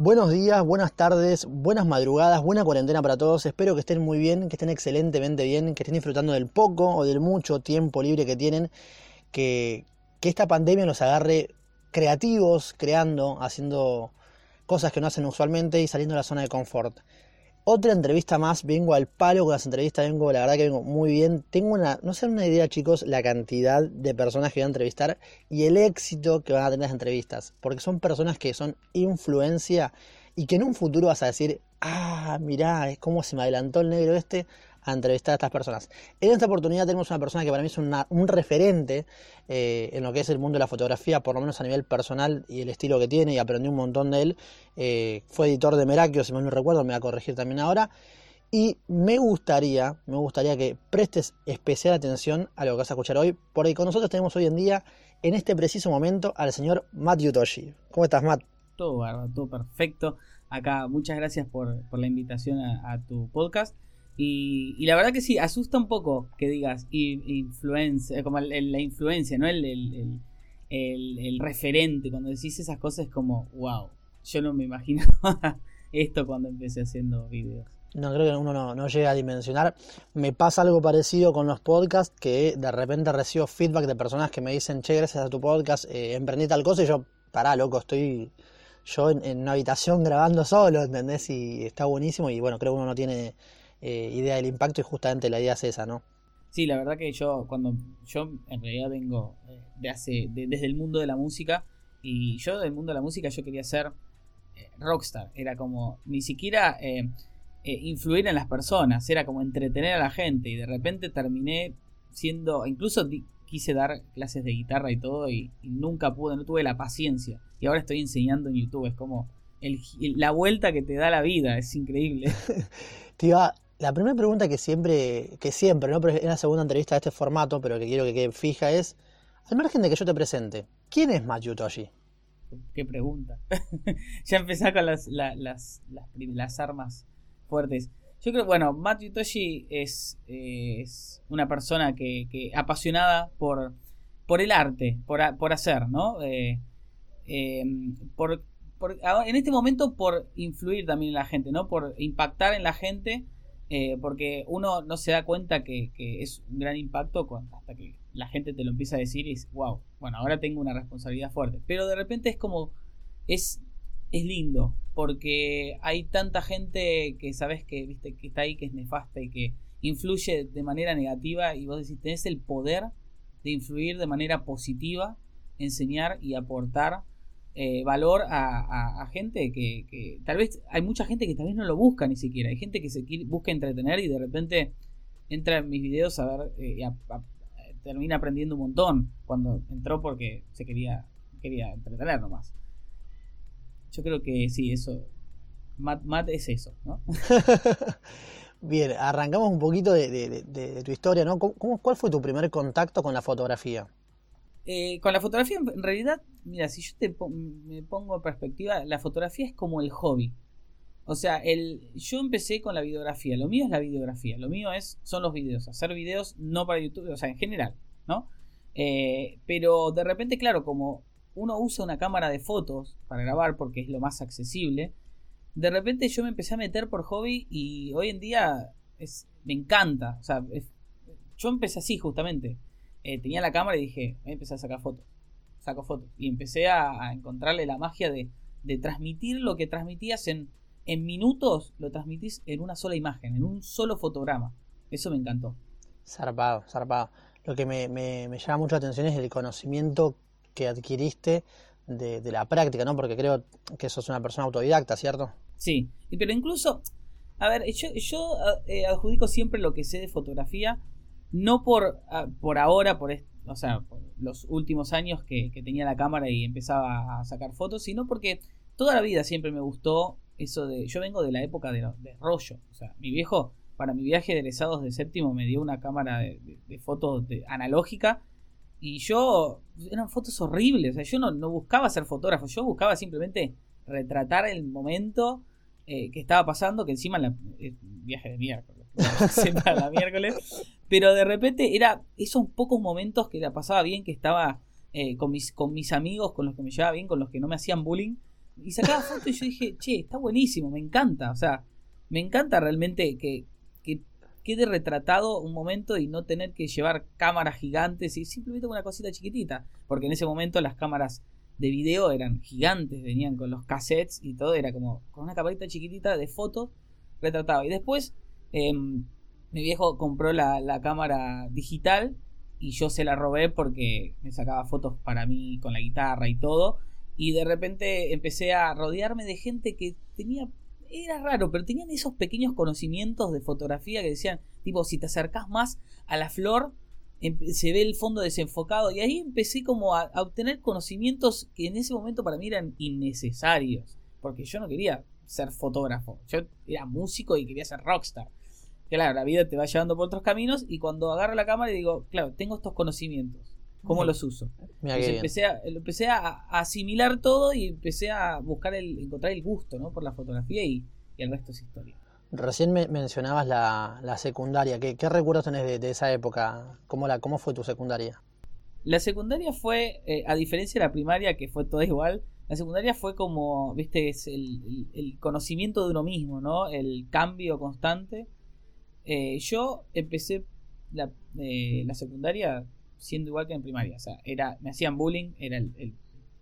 Buenos días, buenas tardes, buenas madrugadas, buena cuarentena para todos. Espero que estén muy bien, que estén excelentemente bien, que estén disfrutando del poco o del mucho tiempo libre que tienen, que, esta pandemia los agarre creativos, creando, haciendo cosas que no hacen usualmente y saliendo de la zona de confort. Otra entrevista más, vengo al palo con las entrevistas, vengo, la verdad que vengo muy bien. Tengo una, no sé, una idea chicos, la cantidad de personas que voy a entrevistar y el éxito que van a tener las entrevistas. Porque son personas que son influencia y que en un futuro vas a decir, ah, mirá, es como se me adelantó el negro este a entrevistar a estas personas. En esta oportunidad tenemos una persona que para mí es un referente eh, en lo que es el mundo de la fotografía, por lo menos a nivel personal y el estilo que tiene, y aprendí un montón de él. Eh, fue editor de Merakio, si mal no recuerdo, me va a corregir también ahora. Y me gustaría, me gustaría que prestes especial atención a lo que vas a escuchar hoy, porque con nosotros tenemos hoy en día, en este preciso momento, al señor Matt Yutoshi. ¿Cómo estás, Matt? Todo todo perfecto. Acá, muchas gracias por, la invitación a tu podcast. Y, la verdad que sí, asusta un poco que digas influencia, como la influencia, ¿no? El, el, referente. Cuando decís esas cosas es como, wow, yo no me imaginaba esto cuando empecé haciendo videos. No, creo que uno no, llega a dimensionar. Me pasa algo parecido con los podcasts, que de repente recibo feedback de personas que me dicen, che, gracias a tu podcast, eh, emprendí tal cosa, y yo, pará, loco, estoy yo en, en, una habitación grabando solo, ¿entendés? Y está buenísimo, y bueno, creo que uno no tiene eh, idea del impacto y justamente la idea es esa, ¿no? Sí, la verdad que yo cuando yo en realidad vengo eh, de hace desde el mundo de la música y yo del mundo de la música yo quería ser eh, rockstar, era como ni siquiera influir en las personas, era como entretener a la gente y de repente terminé siendo incluso quise dar clases de guitarra y todo y, nunca pude, no tuve la paciencia y ahora estoy enseñando en YouTube, es como la vuelta que te da la vida, es increíble. te la primera pregunta que siempre, que siempre, ¿no? Pero es la segunda entrevista de este formato, pero que quiero que quede fija es, al margen de que yo te presente, ¿quién es Mayu Toshi? Qué pregunta. ya empecé con las, las, las, armas fuertes. Yo creo, bueno, Matt Toshi es, es una persona que, apasionada por, por el arte, por, por hacer, ¿no? Eh, eh, por, por, en este momento por influir también en la gente, ¿no? Por impactar en la gente eh, porque uno no se da cuenta que, es un gran impacto hasta que la gente te lo empieza a decir y es, wow, bueno, ahora tengo una responsabilidad fuerte. Pero de repente es como, es, es lindo, porque hay tanta gente que sabes que, viste, que está ahí, que es nefasta y que influye de manera negativa y vos decís, tenés el poder de influir de manera positiva, enseñar y aportar eh, valor a, gente que, tal vez hay mucha gente que tal vez no lo busca ni siquiera. Hay gente que se busca entretener y de repente entra en mis videos a ver eh, termina aprendiendo un montón cuando entró porque se quería quería entretener nomás. Yo creo que sí, eso. Matt, es eso. Bien, arrancamos un poquito de, tu historia, ¿no? ¿Cómo, ¿Cuál fue tu primer contacto con la fotografía? Eh, con la fotografía, en realidad, mira, si yo te me pongo en perspectiva, la fotografía es como el hobby. O sea, el, yo empecé con la videografía. Lo mío es la videografía. Lo mío es, son los videos. Hacer videos no para YouTube, o sea, en general, ¿no? Eh, pero de repente, claro, como uno usa una cámara de fotos para grabar porque es lo más accesible, de repente yo me empecé a meter por hobby y hoy en día es, me encanta. O sea, yo empecé así justamente. Eh, tenía la cámara y dije, voy a empezar a sacar fotos. Saco fotos. Y empecé a, encontrarle la magia de, transmitir lo que transmitías en, en minutos, lo transmitís en una sola imagen, en un solo fotograma. Eso me encantó. Zarpado, zarpado. Lo que me, llama mucho la atención es el conocimiento que adquiriste de, la práctica, ¿no? Porque creo que sos una persona autodidacta, ¿cierto? Sí, pero incluso, a ver, yo, yo eh, adjudico siempre lo que sé de fotografía no por, ah, por ahora, por, o sea, los últimos años que, tenía la cámara y empezaba a sacar fotos, sino porque toda la vida siempre me gustó eso de... Yo vengo de la época de, rollo, o sea, mi viejo para mi viaje de egresados de séptimo me dio una cámara de, fotos analógica y yo eran fotos horribles, o sea, yo no, buscaba ser fotógrafo, yo buscaba simplemente retratar el momento eh, que estaba pasando, que encima la, viaje de miércoles, miércoles, pero de repente era esos pocos momentos que la pasaba bien, que estaba eh, con, mis, con mis amigos, con los que me llevaba bien, con los que no me hacían bullying. y sacaba fotos y yo dije, che, está buenísimo, me encanta. O sea, me encanta realmente que, que quede retratado un momento y no tener que llevar cámaras gigantes y simplemente una cosita chiquitita. Porque en ese momento las cámaras de video eran gigantes, venían con los cassettes y todo, era como con una camarita chiquitita de fotos retratado. Y después em, mi viejo compró la, cámara digital y yo se la robé porque me sacaba fotos para mí con la guitarra y todo. Y de repente empecé a rodearme de gente que tenía era raro, pero tenían esos pequeños conocimientos de fotografía que decían, tipo, si te acercas más a la flor, se ve el fondo desenfocado y ahí empecé como a, obtener conocimientos que en ese momento para mí eran innecesarios, porque yo no quería ser fotógrafo, yo era músico y quería ser rockstar. Claro, la vida te va llevando por otros caminos y cuando agarro la cámara y digo, claro, tengo estos conocimientos, ¿cómo los uso? empecé, a, empecé a, asimilar todo y empecé a buscar el, encontrar el gusto ¿no? por la fotografía y, y el resto es historia. Recién me mencionabas la, la secundaria. ¿Qué, ¿Qué, recuerdos tenés de, esa época? ¿Cómo, la, ¿Cómo fue tu secundaria? La secundaria fue, eh, a diferencia de la primaria, que fue toda igual, la secundaria fue como, viste, es el, el, conocimiento de uno mismo, ¿no? El cambio constante. Eh, yo empecé la, eh, la, secundaria siendo igual que en primaria. O sea, era, me hacían bullying, era el,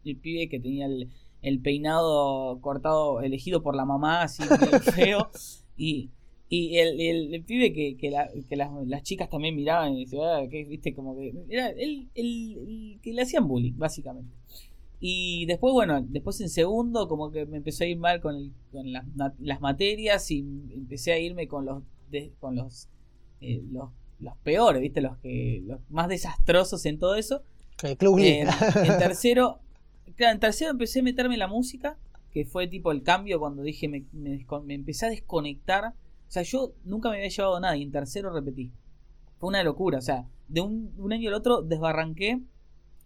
el pibe que tenía el, el peinado cortado, elegido por la mamá, así feo. Y, y el, el, pibe que, que, la, que las, las, chicas también miraban y decían, ah, que, viste, como que era el, el, que le hacían bullying, básicamente. Y después, bueno, después en segundo, como que me empezó a ir mal con, con las, las, materias y empecé a irme con los, con los, eh, los, los, peores, viste, los que los más desastrosos en todo eso. El club eh, en tercero, claro, en tercero empecé a meterme en la música que fue tipo el cambio cuando dije me, me, empecé a desconectar. O sea, yo nunca me había llevado nada y en tercero repetí. Fue una locura, o sea, de un, año al otro desbarranqué,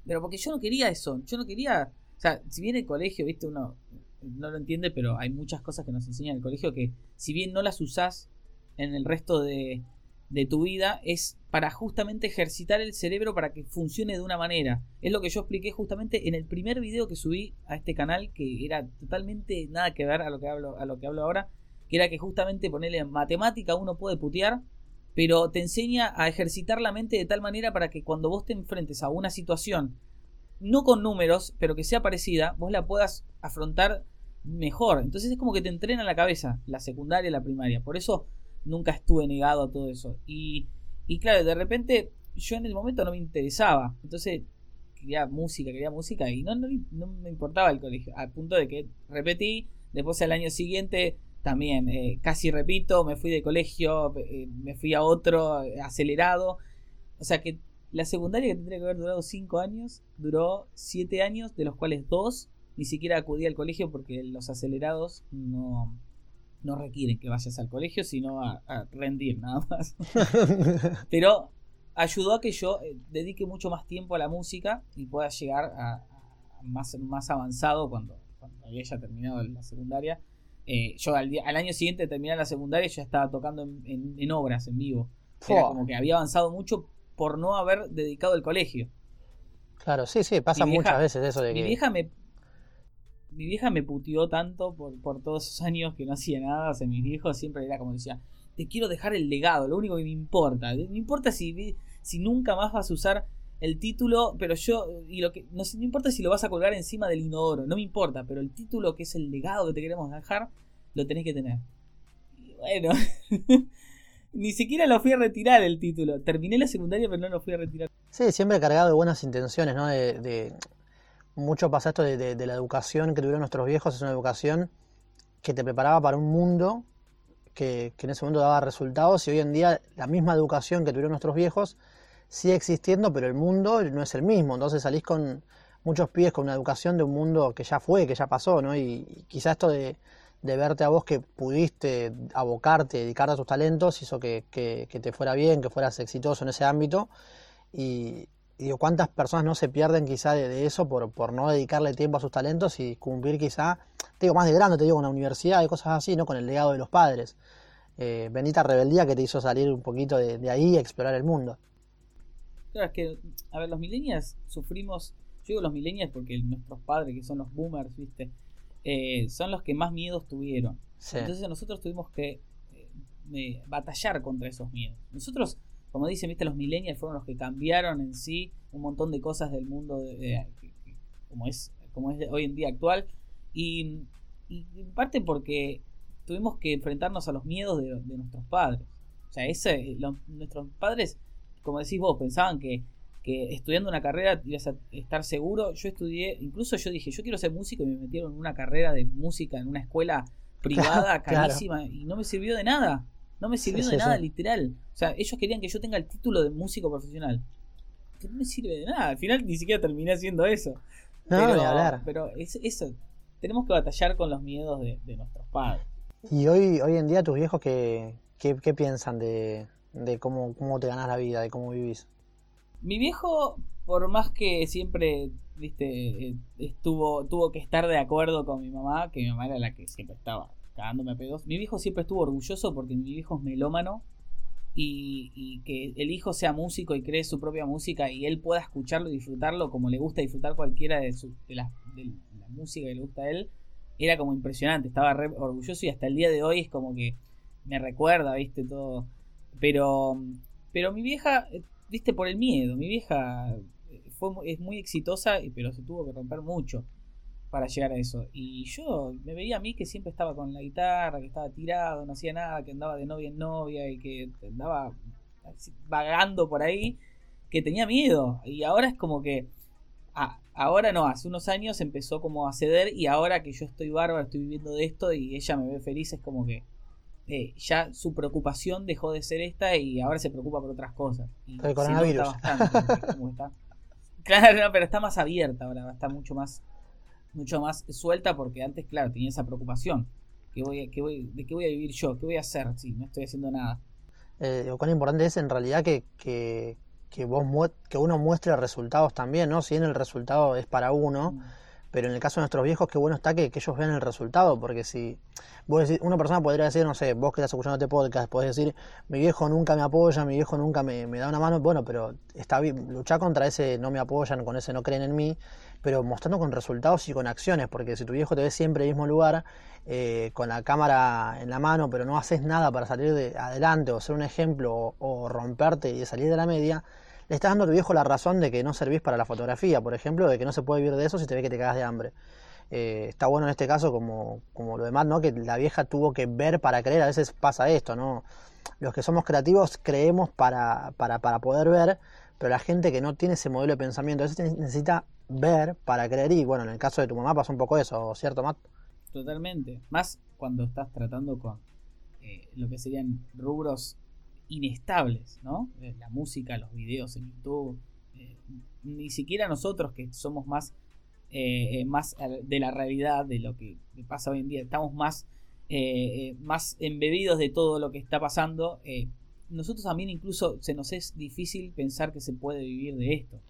pero porque yo no quería eso, yo no quería, o sea, si bien el colegio, viste, uno no lo entiende, pero hay muchas cosas que nos enseñan en el colegio que si bien no las usás en el resto de, de tu vida es para justamente ejercitar el cerebro para que funcione de una manera. Es lo que yo expliqué justamente en el primer video que subí a este canal, que era totalmente nada que ver a lo que hablo, a lo que hablo ahora, que era que justamente ponerle en matemática uno puede putear, pero te enseña a ejercitar la mente de tal manera para que cuando vos te enfrentes a una situación, no con números, pero que sea parecida, vos la puedas afrontar mejor. Entonces es como que te entrena la cabeza, la secundaria y la primaria. Por eso nunca estuve negado a todo eso. Y, y claro, de repente yo en el momento no me interesaba. Entonces quería música, quería música y no, no, me importaba el colegio. Al punto de que repetí, después al año siguiente también eh, casi repito, me fui de colegio, eh, me fui a otro eh, acelerado. O sea que la secundaria que tendría que haber durado 5 años, duró 7 años, de los cuales 2 ni siquiera acudí al colegio porque los acelerados no, no requieren que vayas al colegio, sino a, rendir nada más. Pero ayudó a que yo eh, dedique mucho más tiempo a la música y pueda llegar a, más, más avanzado cuando, cuando, había ya terminado la secundaria. Eh, yo al, al, año siguiente de terminar la secundaria ya estaba tocando en, obras, en vivo. Era como que había avanzado mucho por no haber dedicado el colegio. Claro, sí, sí, pasa muchas veces eso de que... Mi vieja me, mi vieja me putió tanto por, por todos esos años que no hacía nada. O sea, mi viejo siempre era como decía, te quiero dejar el legado, lo único que me importa. No importa si, si nunca más vas a usar el título, pero yo, y lo que, no, no importa si lo vas a colgar encima del inodoro, no me importa, pero el título que es el legado que te queremos dejar, lo tenés que tener. Y bueno, ni siquiera lo fui a retirar el título. Terminé la secundaria, pero no lo fui a retirar. Sí, siempre cargado de buenas intenciones, ¿no? de mucho pasa esto de, la educación que tuvieron nuestros viejos, es una educación que te preparaba para un mundo que, en ese momento daba resultados y hoy en día la misma educación que tuvieron nuestros viejos sigue existiendo, pero el mundo no es el mismo, entonces salís con muchos pies con una educación de un mundo que ya fue, que ya pasó, ¿no? Y, quizás esto de, verte a vos que pudiste abocarte, dedicarte a tus talentos, hizo que, que, que te fuera bien, que fueras exitoso en ese ámbito y, y digo, ¿cuántas personas no se pierden quizá de, eso por, por, no dedicarle tiempo a sus talentos y cumplir quizá, te digo, más de grande, te digo, una universidad y cosas así, ¿no? Con el legado de los padres. Eh, bendita rebeldía que te hizo salir un poquito de, ahí y explorar el mundo. Claro, es que, a ver, los millennials sufrimos, yo digo los millennials porque nuestros padres, que son los boomers, ¿viste? eh, son los que más miedos tuvieron. Entonces nosotros tuvimos que eh, batallar contra esos miedos. Nosotros, como dicen, viste, los millennials fueron los que cambiaron en sí un montón de cosas del mundo como es como es hoy en día actual y, en parte porque tuvimos que enfrentarnos a los miedos de, nuestros padres. O sea, ese, nuestros padres, como decís vos, pensaban que que estudiando una carrera ibas a estar seguro. Yo estudié, incluso yo dije, yo quiero ser músico y me metieron en una carrera de música en una escuela privada carísima y no me sirvió de nada. No me sirvió de nada, literal. O sea, ellos querían que yo tenga el título de músico profesional. Que no me sirve de nada. Al final ni siquiera terminé haciendo eso. No, pero, hablar. pero es, eso. Tenemos que batallar con los miedos de, nuestros padres. Y hoy, hoy en día, tus viejos, ¿qué, qué, piensan de, de cómo, cómo te ganas la vida, de cómo vivís? Mi viejo, por más que siempre, viste, eh, estuvo, tuvo que estar de acuerdo con mi mamá, que mi mamá era la que siempre estaba pedos. Mi viejo siempre estuvo orgulloso porque mi viejo es melómano y, que el hijo sea músico y cree su propia música y él pueda escucharlo y disfrutarlo como le gusta disfrutar cualquiera de, su, de, la, música que le gusta a él, era como impresionante, estaba re orgulloso y hasta el día de hoy es como que me recuerda, viste, todo. Pero, pero mi vieja viste, por el miedo. Mi vieja fue, es muy exitosa, pero se tuvo que romper mucho para llegar a eso. Y yo me veía a mí que siempre estaba con la guitarra, que estaba tirado, no hacía nada, que andaba de novia en novia y que andaba vagando por ahí, que tenía miedo. Y ahora es como que... Ah, ahora no, hace unos años empezó como a ceder y ahora que yo estoy bárbaro, estoy viviendo de esto y ella me ve feliz, es como que eh, ya su preocupación dejó de ser esta y ahora se preocupa por otras cosas. Y el coronavirus. Claro, pero está más abierta ahora, está mucho más, mucho más suelta porque antes, claro, tenía esa preocupación. ¿Qué voy, qué voy, ¿De qué voy a vivir yo? ¿Qué voy a hacer si no estoy haciendo nada? Eh, cuán importante es en realidad que, que, que, vos que uno muestre resultados también, ¿no? Si bien el resultado es para uno, mm. pero en el caso de nuestros viejos, qué bueno está que, que ellos vean el resultado, porque si una persona podría decir, no sé, vos que estás escuchando este podcast, podés decir, mi viejo nunca me apoya, mi viejo nunca me, da una mano, bueno, pero está bien, luchar contra ese no me apoyan, con ese no creen en mí, pero mostrando con resultados y con acciones, porque si tu viejo te ve siempre en el mismo lugar, eh, con la cámara en la mano, pero no haces nada para salir de adelante o ser un ejemplo o, romperte y salir de la media, le estás dando a tu viejo la razón de que no servís para la fotografía, por ejemplo, de que no se puede vivir de eso si te ve que te cagas de hambre. Eh, está bueno en este caso como, como lo demás, ¿no? Que la vieja tuvo que ver para creer, a veces pasa esto, ¿no? Los que somos creativos creemos para, para, para poder ver, pero la gente que no tiene ese modelo de pensamiento, a veces necesita ver para creer y bueno, en el caso de tu mamá pasó un poco eso, ¿cierto, Matt? Totalmente, más cuando estás tratando con eh, lo que serían rubros inestables, ¿no? Eh, la música, los videos en YouTube, ni siquiera nosotros que somos más eh, más de la realidad, de lo que pasa hoy en día. Estamos más, eh, más embebidos de todo lo que está pasando. Eh, nosotros también incluso se nos es difícil pensar que se puede vivir de esto.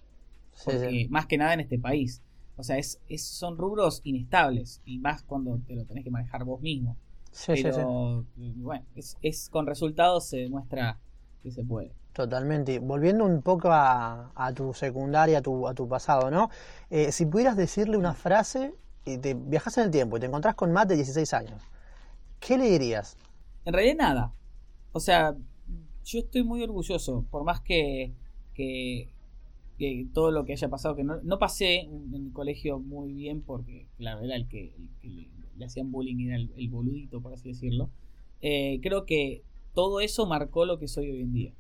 Porque más que nada en este país. O sea, es, son rubros inestables. Y más cuando te lo tenés que manejar vos mismo. Pero bueno, es, es, con resultados se demuestra que se puede. Totalmente. Volviendo un poco a, tu secundaria, a tu, a tu pasado, ¿no? Eh, si pudieras decirle una frase y te viajas en el tiempo y te encontrás con más de 16 años, ¿qué le dirías? En realidad nada. O sea, yo estoy muy orgulloso, por más que, que, todo lo que haya pasado, que no, pasé en el colegio muy bien porque, claro, era el que, le, hacían bullying era el, boludito, por así decirlo. Eh, creo que todo eso marcó lo que soy hoy en día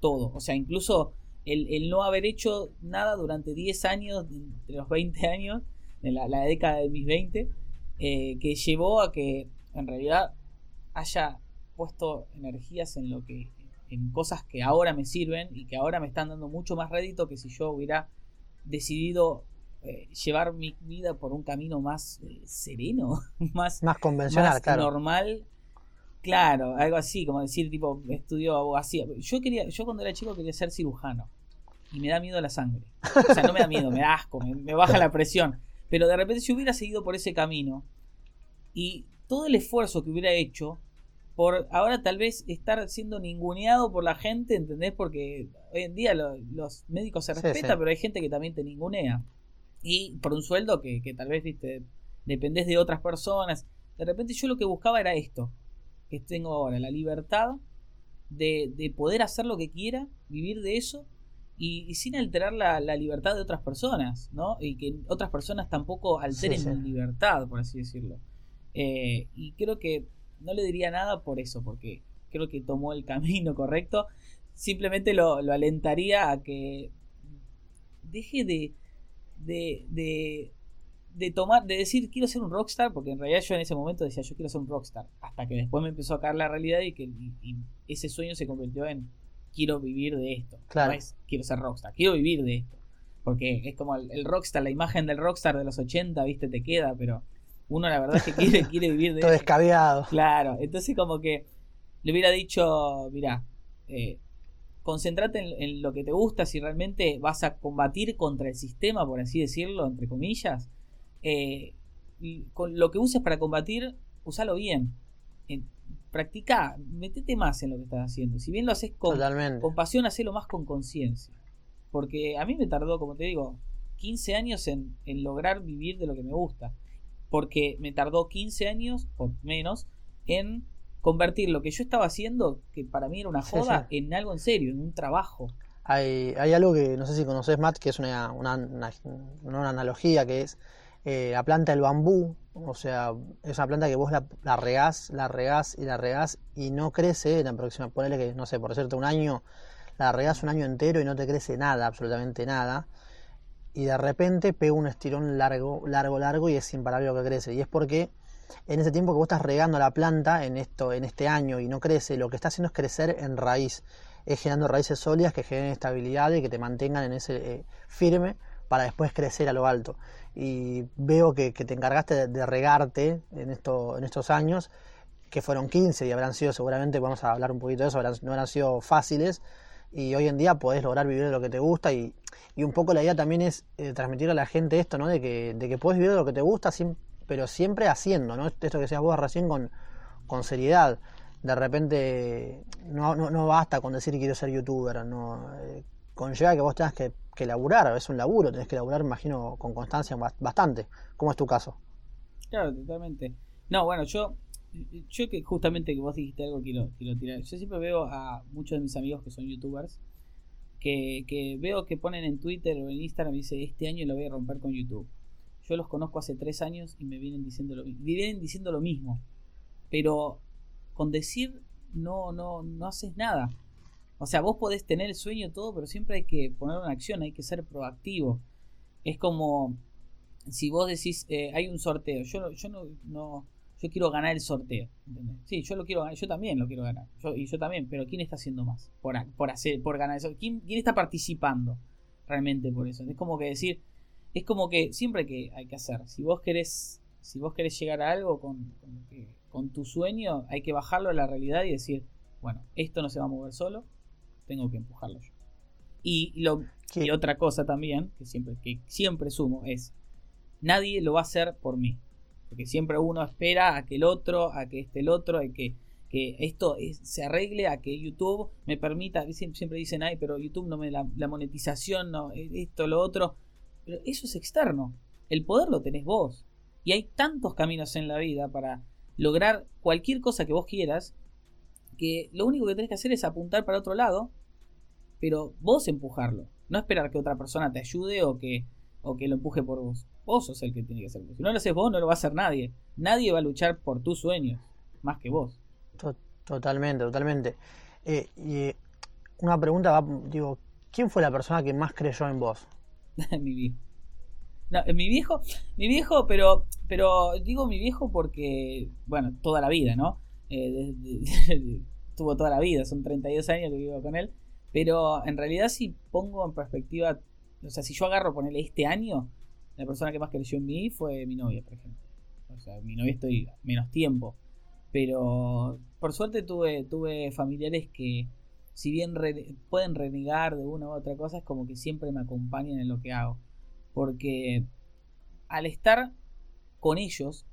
todo. O sea, incluso el, no haber hecho nada durante 10 años, de los 20 años, en la, década de mis 20, eh, que llevó a que en realidad haya puesto energías en lo que en cosas que ahora me sirven y que ahora me están dando mucho más rédito que si yo hubiera decidido eh, llevar mi vida por un camino más eh, sereno, más, más convencional, normal Claro, algo así, como decir, tipo, estudió abogacía. Yo quería, yo cuando era chico quería ser cirujano. Y me da miedo la sangre. O sea, no me da miedo, me da asco, me, baja la presión. Pero de repente si hubiera seguido por ese camino y todo el esfuerzo que hubiera hecho por ahora tal vez estar siendo ninguneado por la gente, ¿entendés? Porque hoy en día los médicos se respetan, pero hay gente que también te ningunea. Y por un sueldo que, que tal vez, viste, dependés de otras personas. De repente yo lo que buscaba era esto, que tengo ahora, la libertad de, de poder hacer lo que quiera, vivir de eso y, sin alterar la, libertad de otras personas, ¿no? Y que otras personas tampoco alteren mi libertad, por así decirlo. Eh, y creo que no le diría nada por eso, porque creo que tomó el camino correcto. Simplemente lo, lo alentaría a que deje de, de, de, de, tomar, de decir quiero ser un rockstar, porque en realidad yo en ese momento decía yo quiero ser un rockstar, hasta que después me empezó a caer la realidad y que ese sueño se convirtió en quiero vivir de esto. Claro. No es quiero ser rockstar, quiero vivir de esto. Porque es como el, rockstar, la imagen del rockstar de los 80, viste, te queda, pero uno la verdad es que quiere, quiere vivir de Todo descabeado. Claro, entonces como que le hubiera dicho, mira, eh, concentrate en, lo que te gusta, si realmente vas a combatir contra el sistema, por así decirlo, entre comillas, eh, con lo que uses para combatir, usalo bien practica, metete más en lo que estás haciendo. Si bien lo haces con, con pasión, hacelo más con conciencia. Porque a mí me tardó, como te digo, 15 años en, lograr vivir de lo que me gusta. Porque me tardó 15 años o menos en convertir lo que yo estaba haciendo, que para mí era una joda, en algo en serio, en un trabajo. Hay, hay algo que no sé si conoces, Matt, que es una, una, una analogía que es eh, la planta del bambú, o sea, es una planta que vos la, la, regás, la regás y la regás y no crece, la próxima, ponele que, no sé, por decirte un año, la regás un año entero y no te crece nada, absolutamente nada, y de repente pega un estirón largo, largo, largo y es imparable lo que crece, y es porque en ese tiempo que vos estás regando la planta en esto, en este año y no crece, lo que está haciendo es crecer en raíz, es generando raíces sólidas que generen estabilidad y que te mantengan en ese eh, firme para después crecer a lo alto. Y veo que, te encargaste de, regarte en, esto, en estos años, que fueron 15 y habrán sido seguramente, vamos a hablar un poquito de eso, no habrán sido fáciles. Y hoy en día podés lograr vivir de lo que te gusta y, un poco la idea también es eh, transmitir a la gente esto, ¿no? De que, de que podés vivir de lo que te gusta, pero siempre haciendo, ¿no? Esto que decías vos recién con, con seriedad de repente no, no, no, basta con decir quiero ser youtuber, no eh, conlleva que vos tengas que, que, laburar, es un laburo, tenés que laburar, imagino, con constancia bastante. ¿Cómo es tu caso? Claro, totalmente. No, bueno, yo, yo que justamente que vos dijiste algo quiero, quiero tirar. Yo siempre veo a muchos de mis amigos que son youtubers, que, que veo que ponen en Twitter o en Instagram y dice, este año lo voy a romper con YouTube. Yo los conozco hace tres años y me vienen diciendo lo, vienen diciendo lo mismo. Pero con decir no, no, no haces nada. O sea, vos podés tener el sueño todo, pero siempre hay que ponerlo en acción, hay que ser proactivo. Es como si vos decís, eh, hay un sorteo, yo, yo no, no, yo quiero ganar el sorteo. Sí, yo lo quiero ganar, yo también lo quiero ganar. y yo también, pero ¿quién está haciendo más por, por hacer, por ganar eso? ¿Quién, ¿Quién está participando realmente por eso? Es como que decir, es como que siempre que hay que hacer. Si vos querés, si vos querés llegar a algo con, con, con tu sueño, hay que bajarlo a la realidad y decir, bueno, esto no se va a mover solo, tengo que empujarlo yo. Y, lo, y otra cosa también, que siempre, que siempre sumo, es, nadie lo va a hacer por mí. Porque siempre uno espera a que el otro, a que este el otro, a que, que esto se arregle, a que YouTube me permita, siempre dicen, ay, pero YouTube no me la, la monetización, no, e, esto, lo otro. Pero eso es externo. El poder lo tenés vos. Y hay tantos caminos en la vida para lograr cualquier cosa que vos quieras que lo único que tenés que hacer es apuntar para otro lado, pero vos empujarlo. No esperar que otra persona te ayude o que, o que lo empuje por vos. Vos sos el que tiene que hacerlo. Si no lo haces vos, no lo va a hacer nadie. Nadie va a luchar por tus sueños, más que vos. Totalmente, totalmente. Eh, y eh, una pregunta, va, digo, ¿quién fue la persona que más creyó en vos? mi viejo. No, mi viejo, mi viejo, pero, pero digo mi viejo porque, bueno, toda la vida, ¿no? Eh, tuvo toda la vida, son 32 años que vivo con él. Pero en realidad, si pongo en perspectiva, o sea, si yo agarro ponerle este año, la persona que más creció en mí fue mi novia, por ejemplo. O sea, mi novia estoy menos tiempo. Pero por suerte tuve, tuve familiares que, si bien pueden renegar de una u otra cosa, es como que siempre me acompañan en lo que hago. Porque al estar con ellos,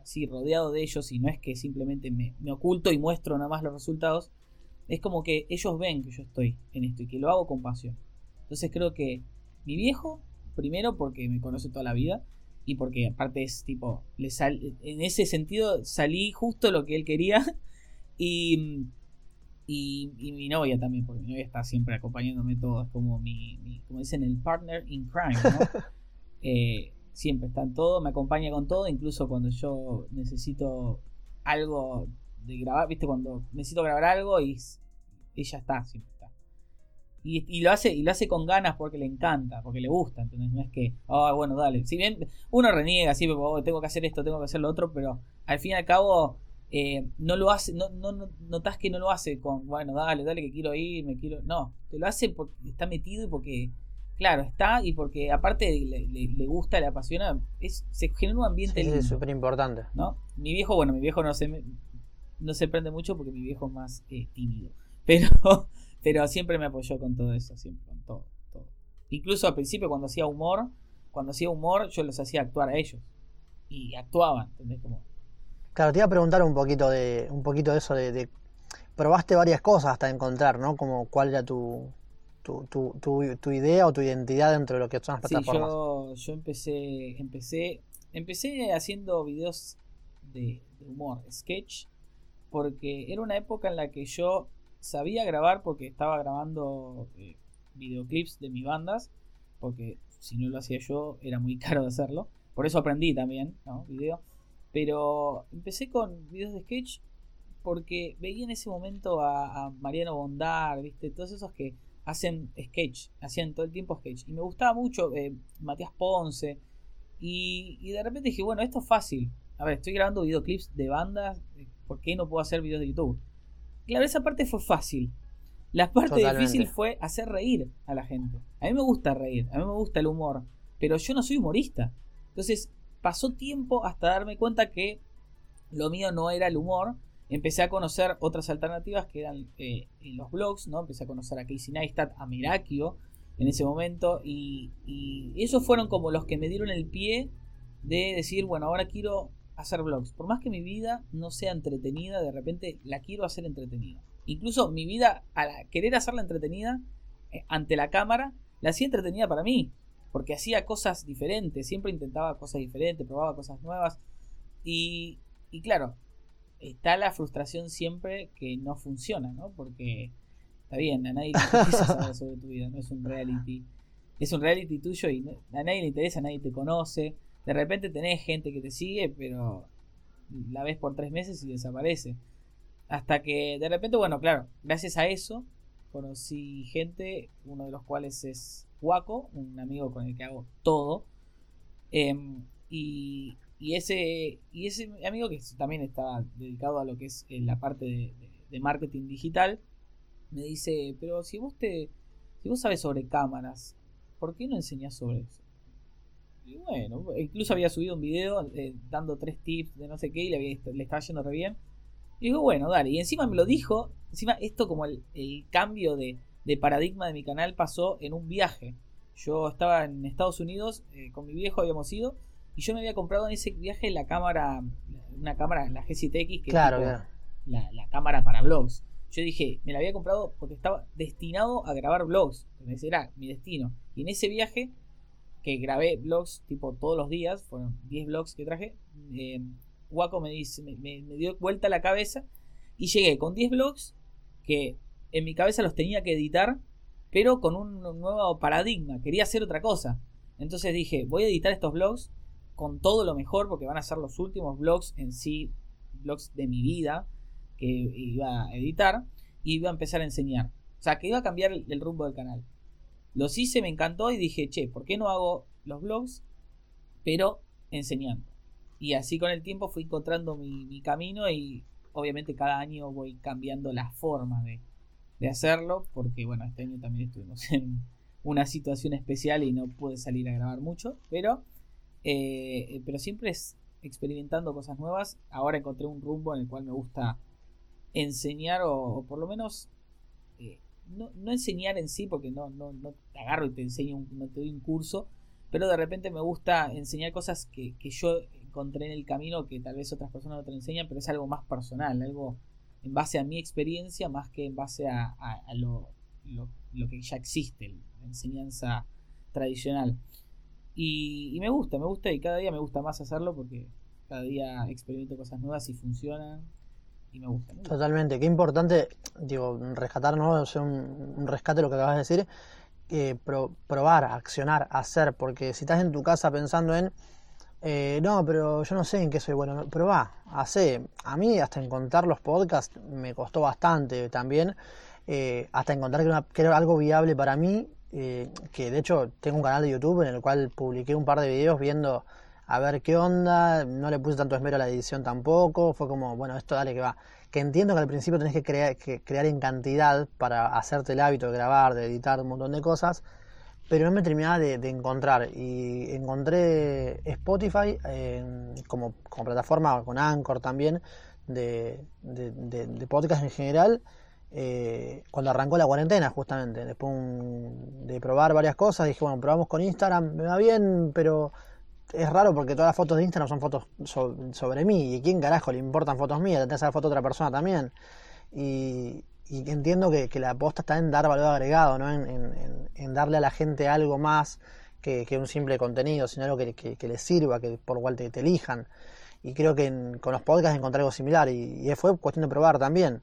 así rodeado de ellos y no es que simplemente me, oculto y muestro nada más los resultados, es como que ellos ven que yo estoy en esto y que lo hago con pasión. Entonces creo que mi viejo, primero porque me conoce toda la vida, y porque aparte es tipo, le sal, en ese sentido salí justo lo que él quería y, y, mi novia también, porque mi novia está siempre acompañándome todo, es como mi, como dicen, el partner in crime, ¿no? Eh, siempre está en todo, me acompaña con todo, incluso cuando yo necesito algo de grabar, viste, cuando necesito grabar algo y ella está, siempre Y, lo hace, y lo hace con ganas porque le encanta, porque le gusta, entonces no es que, ah, bueno, dale. Si bien uno reniega, así, oh, tengo que hacer esto, tengo que hacer lo otro, pero al fin y al cabo eh, no lo hace, no, no, notas que no lo hace con, bueno, dale, dale que quiero ir, me quiero. No, te lo hace porque está metido y porque Claro, está y porque aparte le, gusta, le apasiona, es, se genera un ambiente sí, súper importante. ¿no? Mi viejo, bueno, mi viejo no se, no se prende mucho porque mi viejo es más eh, tímido, pero, pero siempre me apoyó con todo eso, siempre, con todo, todo. Incluso al principio cuando hacía humor, cuando hacía humor yo los hacía actuar a ellos y actuaban, ¿entendés? Como... Claro, te iba a preguntar un poquito de, un poquito de eso de, de probaste varias cosas hasta encontrar, ¿no? Como cuál era tu, tu, idea o tu identidad dentro de lo que son las plataformas. yo, yo empecé, empecé, empecé haciendo videos de, humor, sketch, porque era una época en la que yo sabía grabar porque estaba grabando eh, videoclips de mis bandas, porque si no lo hacía yo era muy caro de hacerlo. Por eso aprendí también, ¿no? Video. Pero empecé con videos de sketch porque veía en ese momento a, a Mariano Bondar, ¿viste? Todos esos que hacen sketch, hacían todo el tiempo sketch. Y me gustaba mucho eh, Matías Ponce. Y, de repente dije, bueno, esto es fácil. A ver, estoy grabando videoclips de bandas, eh, ¿por qué no puedo hacer videos de YouTube? Claro, esa parte fue fácil. La parte difícil fue hacer reír a la gente. A mí me gusta reír, a mí me gusta el humor, pero yo no soy humorista. Entonces pasó tiempo hasta darme cuenta que lo mío no era el humor, empecé a conocer otras alternativas que eran eh, en los blogs, ¿no? Empecé a conocer a Casey Neistat, a Mirakio en ese momento y, y, esos fueron como los que me dieron el pie de decir, bueno, ahora quiero hacer blogs. Por más que mi vida no sea entretenida, de repente la quiero hacer entretenida. Incluso mi vida, al querer hacerla entretenida eh, ante la cámara, la hacía entretenida para mí. Porque hacía cosas diferentes, siempre intentaba cosas diferentes, probaba cosas nuevas. Y, y claro, está la frustración siempre que no funciona, ¿no? Porque está bien, a nadie le interesa saber sobre tu vida, no es un reality. Es un reality tuyo y a nadie le interesa, nadie te conoce. De repente tenés gente que te sigue, pero la ves por tres meses y desaparece. Hasta que de repente, bueno, claro, gracias a eso conocí gente, uno de los cuales es Waco, un amigo con el que hago todo. Em, y, y ese, y ese amigo que también está dedicado a lo que es eh, la parte de, marketing digital, me dice, pero si vos te, si vos sabes sobre cámaras, ¿por qué no enseñás sobre eso? Y bueno, incluso había subido un video eh, dando tres tips de no sé qué y le, le estaba yendo re bien. Y digo, bueno, dale. Y encima me lo dijo, encima esto como el, cambio de, paradigma de mi canal pasó en un viaje. Yo estaba en Estados Unidos, eh, con mi viejo habíamos ido, y yo me había comprado en ese viaje la cámara, una cámara, la G7X, que claro, es La, cámara para vlogs. Yo dije, me la había comprado porque estaba destinado a grabar vlogs. Ese era mi destino. Y en ese viaje, que grabé vlogs tipo todos los días, fueron 10 vlogs que traje, eh, Waco me, dice, me, dio vuelta la cabeza y llegué con 10 vlogs que en mi cabeza los tenía que editar, pero con un nuevo paradigma. Quería hacer otra cosa. Entonces dije, voy a editar estos vlogs con todo lo mejor porque van a ser los últimos vlogs en sí, vlogs de mi vida que iba a editar y iba a empezar a enseñar. O sea, que iba a cambiar el, rumbo del canal. Los hice, me encantó y dije, che, ¿por qué no hago los vlogs pero enseñando? Y así con el tiempo fui encontrando mi, camino y obviamente cada año voy cambiando la forma de, de hacerlo porque bueno, este año también estuvimos en una situación especial y no pude salir a grabar mucho, pero eh, pero siempre es experimentando cosas nuevas. Ahora encontré un rumbo en el cual me gusta enseñar o, por lo menos eh, no, enseñar en sí porque no, no, no, te agarro y te enseño, no te doy un curso, pero de repente me gusta enseñar cosas que, yo encontré en el camino que tal vez otras personas no te enseñan, pero es algo más personal, algo en base a mi experiencia más que en base a, lo, lo, lo, que ya existe, la enseñanza tradicional. Y, y me gusta, me gusta y cada día me gusta más hacerlo porque cada día experimento cosas nuevas y funcionan Totalmente, qué importante, digo, rescatar, ¿no? O un, un, rescate lo que acabas de decir, eh, probar, accionar, hacer, porque si estás en tu casa pensando en, eh, no, pero yo no sé en qué soy bueno, probá, hace, a mí hasta encontrar los podcasts me costó bastante también, eh, hasta encontrar que, que, era algo viable para mí, que de hecho tengo un canal de YouTube en el cual publiqué un par de videos viendo a ver qué onda, no le puse tanto esmero a la edición tampoco, fue como, bueno, esto dale que va. Que entiendo que al principio tenés que crear, en cantidad para hacerte el hábito de grabar, de editar un montón de cosas, pero no me terminaba de, encontrar. Y encontré Spotify como, como, plataforma, con Anchor también, de, de, podcast en general. Eh, cuando arrancó la cuarentena justamente, después de probar varias cosas, dije, bueno, probamos con Instagram, me va bien, pero es raro porque todas las fotos de Instagram son fotos sobre mí. ¿Y quién carajo le importan fotos mías? Tenés esa foto de otra persona también. Y, entiendo que, la aposta está en dar valor agregado, ¿no? en, darle a la gente algo más que, un simple contenido, sino algo que, que, les sirva, que por igual te, elijan. Y creo que con los podcasts encontré algo similar y, fue cuestión de probar también.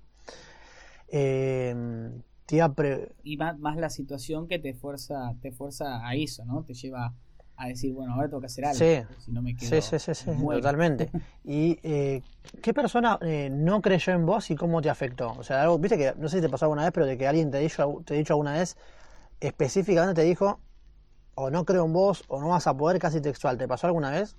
Eh, y más, más, la situación que te fuerza, te fuerza a eso, ¿no? Te lleva a decir, bueno, ahora tengo que hacer algo. Sí, si no me quedo sí, sí, sí, totalmente. ¿Y eh, qué persona eh, no creyó en vos y cómo te afectó? O sea, algo, viste que, no sé si te pasó alguna vez, pero de que alguien te, dicho, te ha dicho alguna vez, específicamente te dijo, o no creo en vos, o no vas a poder, casi textual. ¿Te pasó alguna vez?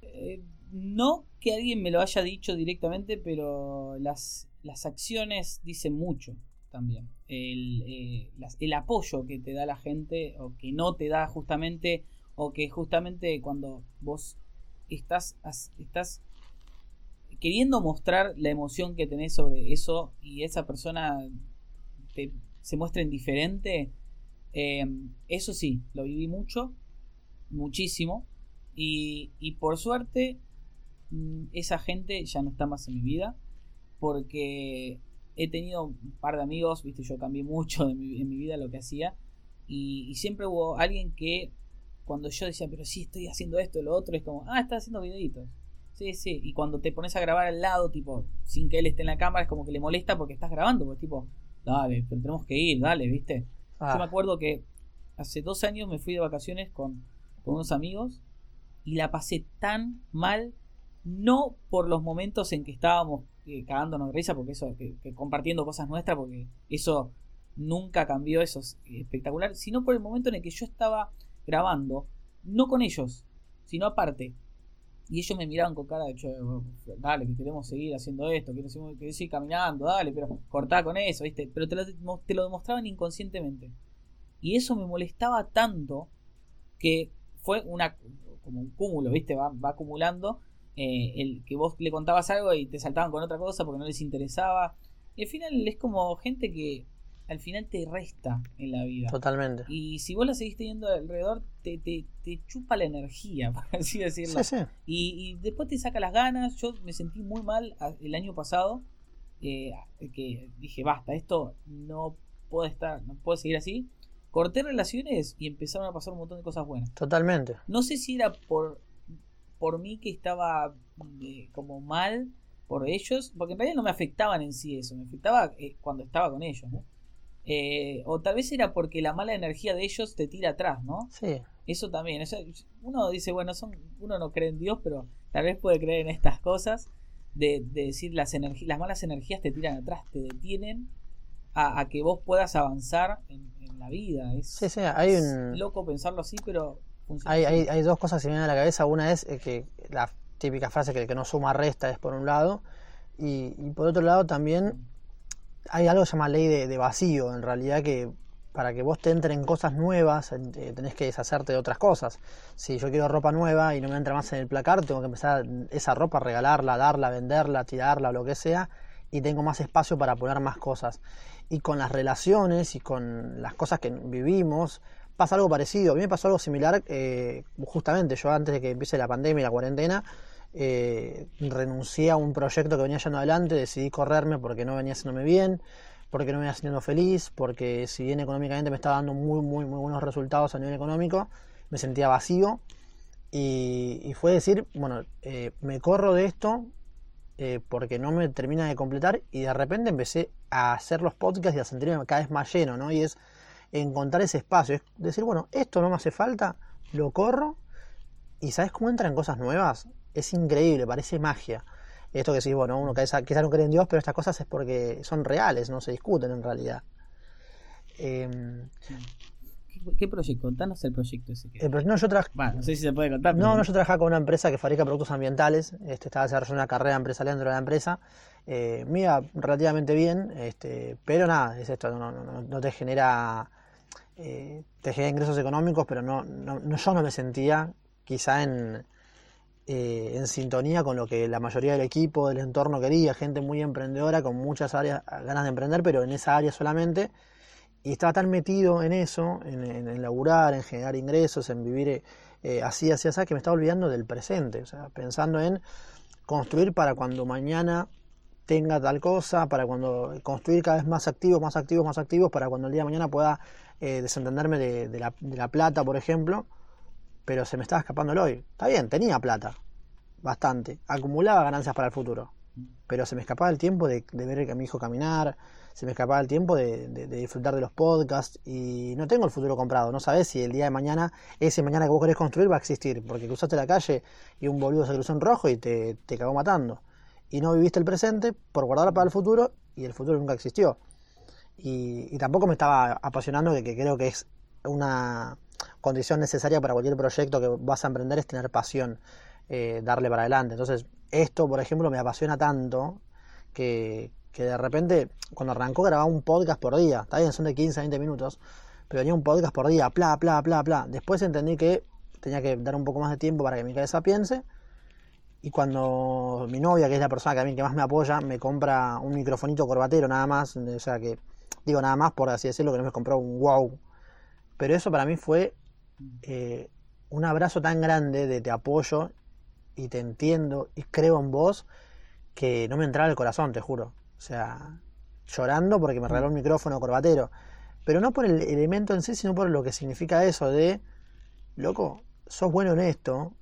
Eh, no que alguien me lo haya dicho directamente, pero las, las acciones dicen mucho también. El, el apoyo que te da la gente, o que no te da justamente o que justamente cuando vos estás, estás queriendo mostrar la emoción que tenés sobre eso y esa persona se muestra indiferente, em, eso sí, lo viví mucho, muchísimo, y, y, por suerte mm, esa gente ya no está más en mi vida, porque he tenido un par de amigos, viste, yo cambié mucho en mi, vida lo que hacía, y siempre hubo alguien que cuando yo decía, pero sí estoy haciendo esto, lo otro, es como, ah, estás haciendo videitos. Sí, sí. Y cuando te pones a grabar al lado, tipo, sin que él esté en la cámara, es como que le molesta porque estás grabando, pues tipo, dale, pero tenemos que ir, dale, ¿viste? Yo me ah. acuerdo que hace dos años me fui de vacaciones con, unos amigos y la pasé tan mal, no por los momentos en que estábamos eh, cagándonos de risa, porque eso, que, compartiendo cosas nuestras, porque eso nunca cambió, eso es espectacular, sino por el momento en el que yo estaba grabando, no con ellos, sino aparte. Y ellos me miraban con cara de, dale, que queremos seguir haciendo esto, queremos seguir caminando, dale, pero cortá con eso, ¿viste? Pero te lo, te lo demostraban inconscientemente. Y eso me molestaba tanto que fue una como un cúmulo, ¿viste? Va, va acumulando. Eh, el que vos le contabas algo y te saltaban con otra cosa porque no les interesaba. Y al final es como gente que al final te resta en la vida. Totalmente. Y si vos la seguís teniendo alrededor, te, te, te chupa la energía, por así decirlo. Sí, sí. Y, después te saca las ganas. Yo me sentí muy mal el año pasado. Eh, que dije, basta, esto no puede estar, no puede seguir así. Corté relaciones y empezaron a pasar un montón de cosas buenas. Totalmente. No sé si era por, por mí que estaba eh, como mal por ellos, porque en realidad no me afectaban en sí eso, me afectaba eh, cuando estaba con ellos, ¿no? Eh, o tal vez era porque la mala energía de ellos te tira atrás, ¿no? Sí. Eso también. uno dice, bueno, son, uno no cree en Dios, pero tal vez puede creer en estas cosas. De, decir las, las malas energías te tiran atrás, te detienen a, que vos puedas avanzar en, la vida. Es, sí, sí, hay un... loco pensarlo así, pero hay, hay, hay, dos cosas que me vienen a la cabeza. Una es eh, que la típica frase que el que no suma resta es por un lado. Y, y por otro lado también hay algo que se llama ley de, vacío, en realidad que para que vos te entren cosas nuevas eh, tenés que deshacerte de otras cosas. Si yo quiero ropa nueva y no me entra más en el placar, tengo que empezar esa ropa regalarla, darla, venderla, tirarla, lo que sea, y tengo más espacio para poner más cosas. Y con las relaciones y con las cosas que vivimos, pasa algo parecido. A mí me pasó algo similar, eh, justamente yo antes de que empiece la pandemia y la cuarentena, eh, renuncié a un proyecto que venía yendo adelante, decidí correrme porque no venía haciéndome bien, porque no me venía sintiendo feliz, porque si bien económicamente me estaba dando muy, muy, muy buenos resultados a nivel económico, me sentía vacío y, fue decir, bueno, eh, me corro de esto eh, porque no me termina de completar y de repente empecé a hacer los podcasts y a sentirme cada vez más lleno, ¿no? Y es encontrar ese espacio, es decir, bueno, esto no me hace falta, lo corro y ¿sabes cómo entran cosas nuevas? Es increíble, parece magia. Esto que sí, bueno, uno quizás no cree en Dios, pero estas cosas es porque son reales, no se discuten en realidad. Em, ¿Qué, proyecto? Contanos el proyecto ese que... no, yo no sé si se puede contar. No, no, yo trabajaba con una empresa que fabrica productos ambientales. Este, estaba desarrollando una carrera empresarial dentro de la empresa. Eh, mía relativamente bien, este, pero nada, es esto, no, te genera eh, te genera ingresos económicos, pero no, no, yo no me sentía quizá en, eh, en sintonía con lo que la mayoría del equipo, del entorno quería, gente muy emprendedora, con muchas áreas, ganas de emprender, pero en esa área solamente. Y estaba tan metido en eso, en, en, laburar, en generar ingresos, en vivir eh, así, así, así, que me estaba olvidando del presente, o sea, pensando en construir para cuando mañana tenga tal cosa, para cuando construir cada vez más activos, más activos, más activos, para cuando el día de mañana pueda eh, desentenderme de, de, la, plata, por ejemplo, pero se me estaba escapando el hoy. Está bien, tenía plata, bastante, acumulaba ganancias para el futuro, pero se me escapaba el tiempo de, ver a mi hijo caminar, se me escapaba el tiempo de, disfrutar de los podcasts y no tengo el futuro comprado. No sabes si el día de mañana, ese mañana que vos querés construir va a existir, porque cruzaste la calle y un boludo se cruzó en rojo y te, te cagó matando. Y no viviste el presente por guardar para el futuro y el futuro nunca existió. Y, tampoco me estaba apasionando, que creo que es una condición necesaria para cualquier proyecto que vas a emprender, es tener pasión, eh, darle para adelante. Entonces, esto, por ejemplo, me apasiona tanto que, que de repente, cuando arrancó, grababa un podcast por día. Está bien, son de 15 a 20 minutos, pero venía un podcast por día, bla, bla, bla, bla. Después entendí que tenía que dar un poco más de tiempo para que mi cabeza piense. Y cuando mi novia, que es la persona que a mí que más me apoya, me compra un microfonito corbatero nada más, o sea que, digo nada más por así decirlo, que no me compró un wow. Pero eso para mí fue eh, un abrazo tan grande de te apoyo y te entiendo y creo en vos que no me entraba el corazón, te juro. O sea, llorando porque me regaló un micrófono corbatero. Pero no por el elemento en sí, sino por lo que significa eso de, loco, sos bueno en esto,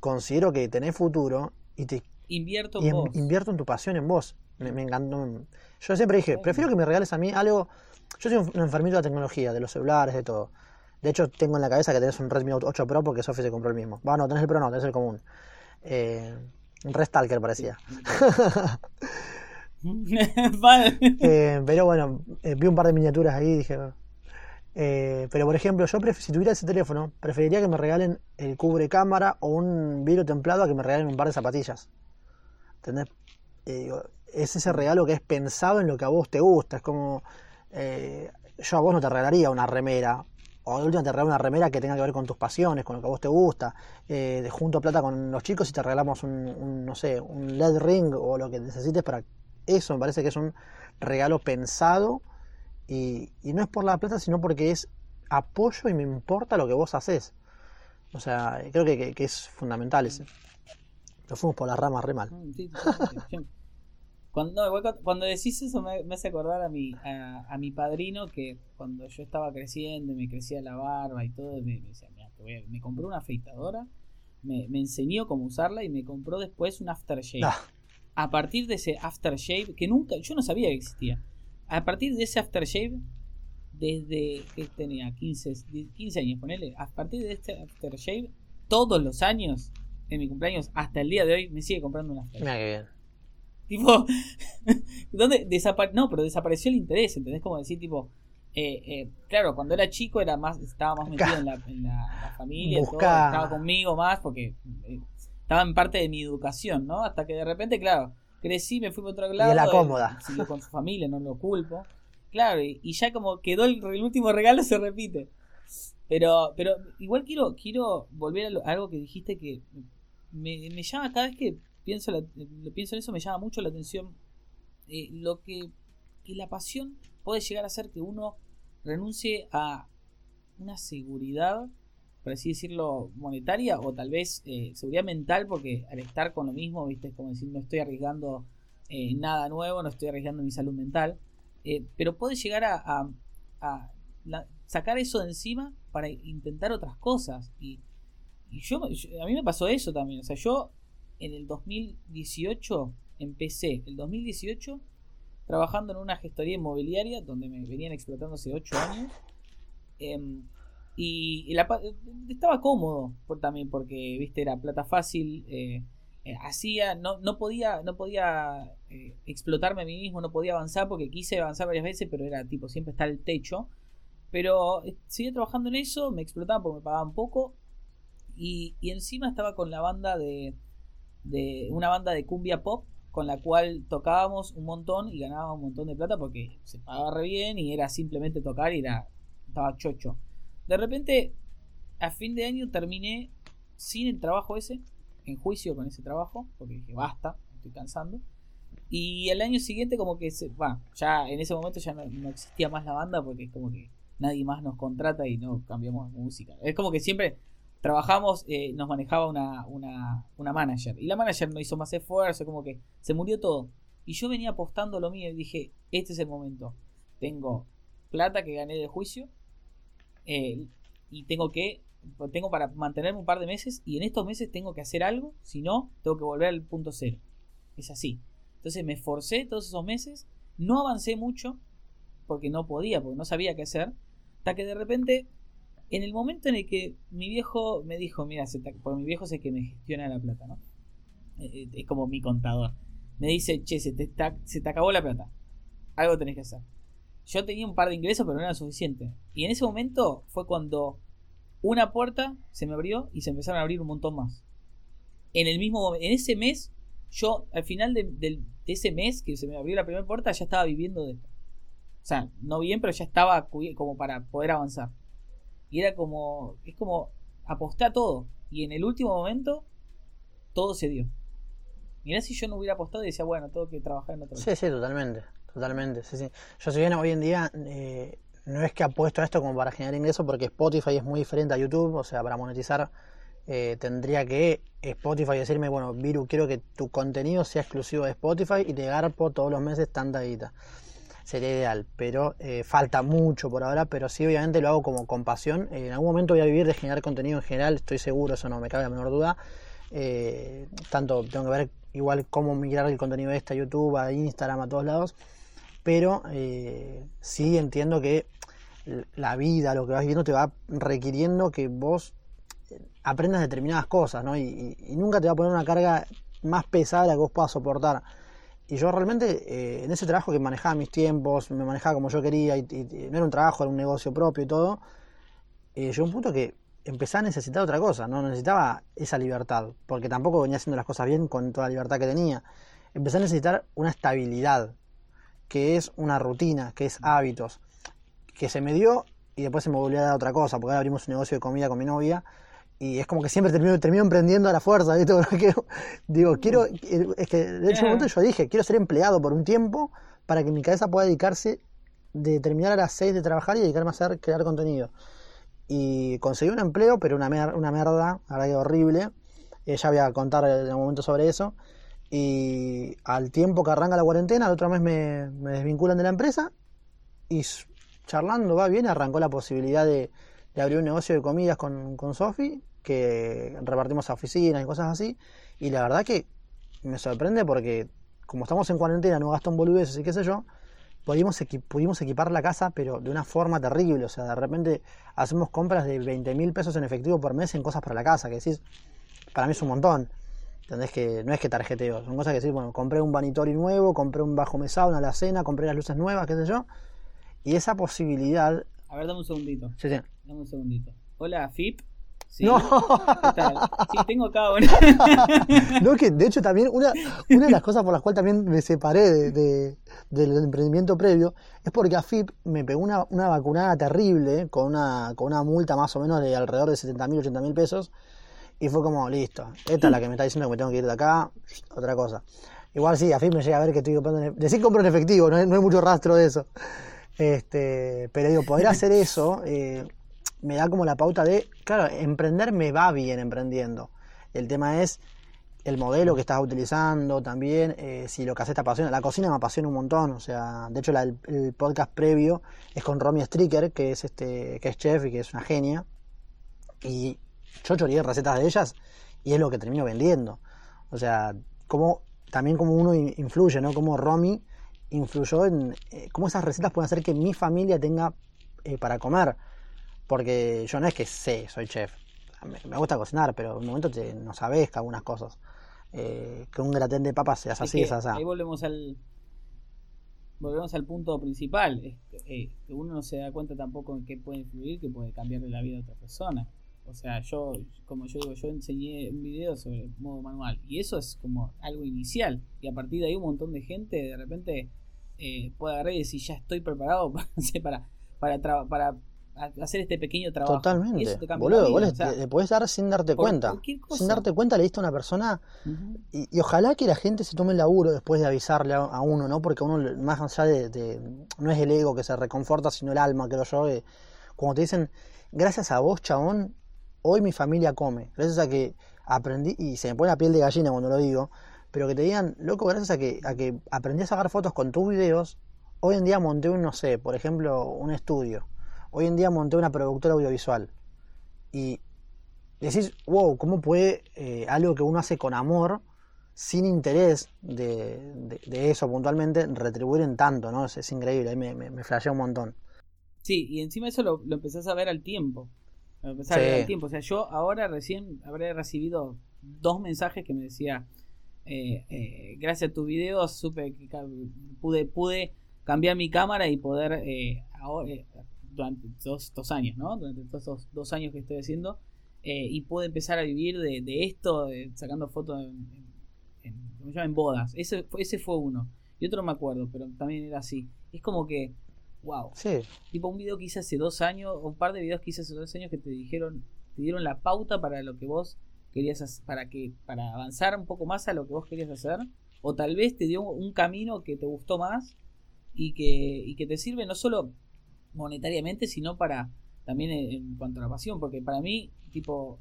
considero que tenés futuro y te... Invierto en, vos. Invierto en tu pasión en vos. Me, encantó. Yo siempre dije, prefiero que me regales a mí algo... Yo soy un, enfermito de la tecnología, de los celulares, de todo. De hecho, tengo en la cabeza que tenés un Redmi 8 Pro porque Sofi se compró el mismo. Bueno, tenés el Pro, no, tenés el común. Eh, Restalker parecía. Eh, pero bueno, eh, vi un par de miniaturas ahí y dije. Eh, pero por ejemplo, yo si tuviera ese teléfono, preferiría que me regalen el cubre cámara o un vidrio templado a que me regalen un par de zapatillas. ¿Entendés? es ese regalo que es pensado en lo que a vos te gusta. Es como. yo a vos no te regalaría una remera. O de última te regalo una remera que tenga que ver con tus pasiones, con lo que a vos te gusta. de junto plata con los chicos y te regalamos un, un, no sé, un LED ring o lo que necesites para eso me parece que es un regalo pensado y, no es por la plata, sino porque es apoyo y me importa lo que vos haces. O sea, creo que, es fundamental ese. Lo fuimos por las ramas re mal. Mm, cuando, cuando decís eso me, hace acordar a mi, a, mi padrino que cuando yo estaba creciendo y me crecía la barba y todo, me, decía, me compró una afeitadora, me, enseñó cómo usarla y me compró después un aftershave. Ah a partir de ese aftershave, que nunca, yo no sabía que existía, a partir de ese aftershave, desde que tenía 15, 15 años, ponele, a partir de este aftershave, todos los años, en mi cumpleaños, hasta el día de hoy, me sigue comprando un aftershave. Mira qué bien. Tipo, ¿dónde desapareció? No, pero desapareció el interés, ¿entendés? Como decir, tipo, eh, eh, claro, cuando era chico era más, estaba más metido en la, en la, familia, estaba conmigo más, porque eh, estaba en parte de mi educación, ¿no? Hasta que de repente, claro, crecí, me fui por otro lado. Y la cómoda. Siguió con su familia, no lo culpo. Claro, y, ya como quedó el, último regalo, se repite. Pero, pero igual quiero, quiero volver a, algo que dijiste que me, me, llama cada vez que pienso, pienso en eso, me llama mucho la atención. Eh, lo que, que la pasión puede llegar a hacer que uno renuncie a una seguridad por así decirlo, monetaria o tal vez eh, seguridad mental, porque al estar con lo mismo, viste, es como decir, no estoy arriesgando eh, nada nuevo, no estoy arriesgando mi salud mental, eh, pero puede llegar a, sacar eso de encima para intentar otras cosas. Y, yo, a mí me pasó eso también. O sea, yo en el 2018 empecé, el 2018, trabajando en una gestoría inmobiliaria donde me venían explotando hace 8 años. Em, y, estaba cómodo también porque, viste, era plata fácil. Eh, eh, hacía, no, no podía, no podía eh, explotarme a mí mismo, no podía avanzar porque quise avanzar varias veces, pero era tipo, siempre está el techo. Pero seguía trabajando en eso, me explotaban porque me pagaban poco. Y, y encima estaba con la banda de, de. una banda de cumbia pop con la cual tocábamos un montón y ganábamos un montón de plata porque se pagaba re bien y era simplemente tocar y era. estaba chocho. De repente, a fin de año terminé sin el trabajo ese, en juicio con ese trabajo, porque dije, basta, estoy cansando. Y el año siguiente como que, se, bueno, ya en ese momento ya no, existía más la banda porque es como que nadie más nos contrata y no cambiamos música. Es como que siempre trabajamos, eh, nos manejaba una, una, una manager. Y la manager no hizo más esfuerzo, como que se murió todo. Y yo venía apostando lo mío y dije, este es el momento. Tengo plata que gané de juicio eh, y tengo que tengo para mantenerme un par de meses y en estos meses tengo que hacer algo, si no, tengo que volver al punto cero. Es así. Entonces me esforcé todos esos meses, no avancé mucho porque no podía, porque no sabía qué hacer, hasta que de repente, en el momento en el que mi viejo me dijo, mira, por mi viejo sé que me gestiona la plata, ¿no? Eh, eh, es como mi contador. Me dice, che, se te, se te acabó la plata. Algo tenés que hacer yo tenía un par de ingresos, pero no era suficiente. Y en ese momento fue cuando una puerta se me abrió y se empezaron a abrir un montón más. En el mismo en ese mes, yo al final de, ese mes que se me abrió la primera puerta, ya estaba viviendo de esto. O sea, no bien, pero ya estaba como para poder avanzar. Y era como, es como aposté a todo. Y en el último momento, todo se dio. Mirá si yo no hubiera apostado y decía, bueno, tengo que trabajar en otro. Sí, sí, totalmente. Totalmente, sí, sí. Yo si bien hoy en día eh, no es que apuesto a esto como para generar ingresos porque Spotify es muy diferente a YouTube, o sea, para monetizar eh, tendría que Spotify decirme, bueno, Viru, quiero que tu contenido sea exclusivo de Spotify y te garpo todos los meses tanta guita. Sería ideal, pero eh, falta mucho por ahora, pero sí obviamente lo hago como con pasión. en algún momento voy a vivir de generar contenido en general, estoy seguro, eso no me cabe la menor duda. tanto tengo que ver igual cómo migrar el contenido de este a YouTube, a Instagram, a todos lados pero eh, sí entiendo que la vida, lo que vas viviendo, te va requiriendo que vos eh, aprendas determinadas cosas, ¿no? Y, nunca te va a poner una carga más pesada la que vos puedas soportar. Y yo realmente, eh, en ese trabajo que manejaba mis tiempos, me manejaba como yo quería, y, no era un trabajo, era un negocio propio y todo, eh, llegó un punto que empecé a necesitar otra cosa, no necesitaba esa libertad, porque tampoco venía haciendo las cosas bien con toda la libertad que tenía. Empecé a necesitar una estabilidad, que es una rutina, que es hábitos, que se me dio y después se me volvió a dar otra cosa, porque ahora abrimos un negocio de comida con mi novia y es como que siempre termino, termino emprendiendo a la fuerza, digo, quiero, es que de hecho un momento yo dije, quiero ser empleado por un tiempo para que mi cabeza pueda dedicarse de terminar a las 6 de trabajar y dedicarme a hacer, crear contenido. Y conseguí un empleo, pero una, una merda, la verdad que horrible. Eh, ya voy a contar en un momento sobre eso. Y al tiempo que arranca la cuarentena, el otro mes me, desvinculan de la empresa y charlando, va bien, arrancó la posibilidad de, abrir un negocio de comidas con, con Sofi, que repartimos a oficinas y cosas así. Y la verdad que me sorprende porque como estamos en cuarentena, no gasto en boludeces y qué sé yo, pudimos, equipar la casa, pero de una forma terrible. O sea, de repente hacemos compras de 20 mil pesos en efectivo por mes en cosas para la casa, que decís, para mí es un montón. ¿Entendés? Que no es que tarjeteo, son cosas que decir, bueno, compré un vanitori nuevo, compré un bajo mesado, una alacena, compré las luces nuevas, qué sé yo. Y esa posibilidad. A ver, dame un segundito. Sí, sí. Dame un segundito. Hola, FIP. Sí. No. ¿Qué tal? Sí, tengo acá una. no, que de hecho también una, una de las cosas por las cuales también me separé de, del emprendimiento previo es porque a FIP me pegó una, una vacunada terrible con una, con una multa más o menos de alrededor de 70 mil, 80 mil pesos y fue como, listo, esta es la que me está diciendo que me tengo que ir de acá, otra cosa. Igual sí, a fin me llega a ver que estoy comprando. En, decir compro en efectivo, no hay, no hay, mucho rastro de eso. Este, pero digo, poder hacer eso eh, me da como la pauta de, claro, emprender me va bien emprendiendo. El tema es el modelo que estás utilizando también, eh, si lo que haces te apasiona. La cocina me apasiona un montón, o sea, de hecho el, podcast previo es con Romy Stricker, que es este, que es chef y que es una genia. Y yo choré recetas de ellas y es lo que termino vendiendo. O sea, como también como uno influye, ¿no? Como Romy influyó en eh, cómo esas recetas pueden hacer que mi familia tenga eh, para comer. Porque yo no es que sé, soy chef. Me, gusta cocinar, pero en un momento te, no sabes que algunas cosas. Eh, que un gratén de papas seas así, es así. Ahí volvemos al, volvemos al punto principal. Es que, uno no se da cuenta tampoco en qué puede influir, que puede cambiarle la vida a otra persona. O sea, yo, como yo digo, yo enseñé un video sobre modo manual y eso es como algo inicial. Y a partir de ahí un montón de gente de repente eh, puede agarrar y decir, ya estoy preparado para, para, para, para hacer este pequeño trabajo. Totalmente. Boludo, vos le, podés dar sin darte cuenta. Sin darte cuenta le diste a una persona y, ojalá que la gente se tome el laburo después de avisarle a, uno, ¿no? Porque uno, más allá de, No es el ego que se reconforta, sino el alma, que lo yo. cuando te dicen, gracias a vos, chabón, hoy mi familia come. Gracias a que aprendí, y se me pone la piel de gallina cuando lo digo, pero que te digan, loco, gracias a que, a que aprendí a sacar fotos con tus videos, hoy en día monté un, no sé, por ejemplo, un estudio Hoy en día monté una productora audiovisual y decís, wow, ¿cómo puede eh, algo que uno hace con amor, sin interés de, eso puntualmente, retribuir en tanto, ¿no? Es, increíble, me, me, me flashea un montón. Sí, y encima eso lo, lo empezás a ver al tiempo. Lo empezás a ver al tiempo. O sea, yo ahora recién habré recibido dos mensajes que me decía, eh, eh, gracias a tu video supe que pude, pude cambiar mi cámara y poder ahora, durante dos, dos años, ¿no? Durante estos dos, años que estoy haciendo. Eh, y puedo empezar a vivir de, esto, sacando fotos en, en, en, bodas. Ese, ese fue uno. Y otro no me acuerdo, pero también era así. Es como que, wow. Sí. Tipo un video que hice hace dos años, o un par de videos que hice hace dos años que te dijeron, te dieron la pauta para lo que vos querías para que, para avanzar un poco más a lo que vos querías hacer. O tal vez te dio un camino que te gustó más y que, y que te sirve no solo monetariamente, sino para también en, cuanto a la pasión, porque para mí, tipo,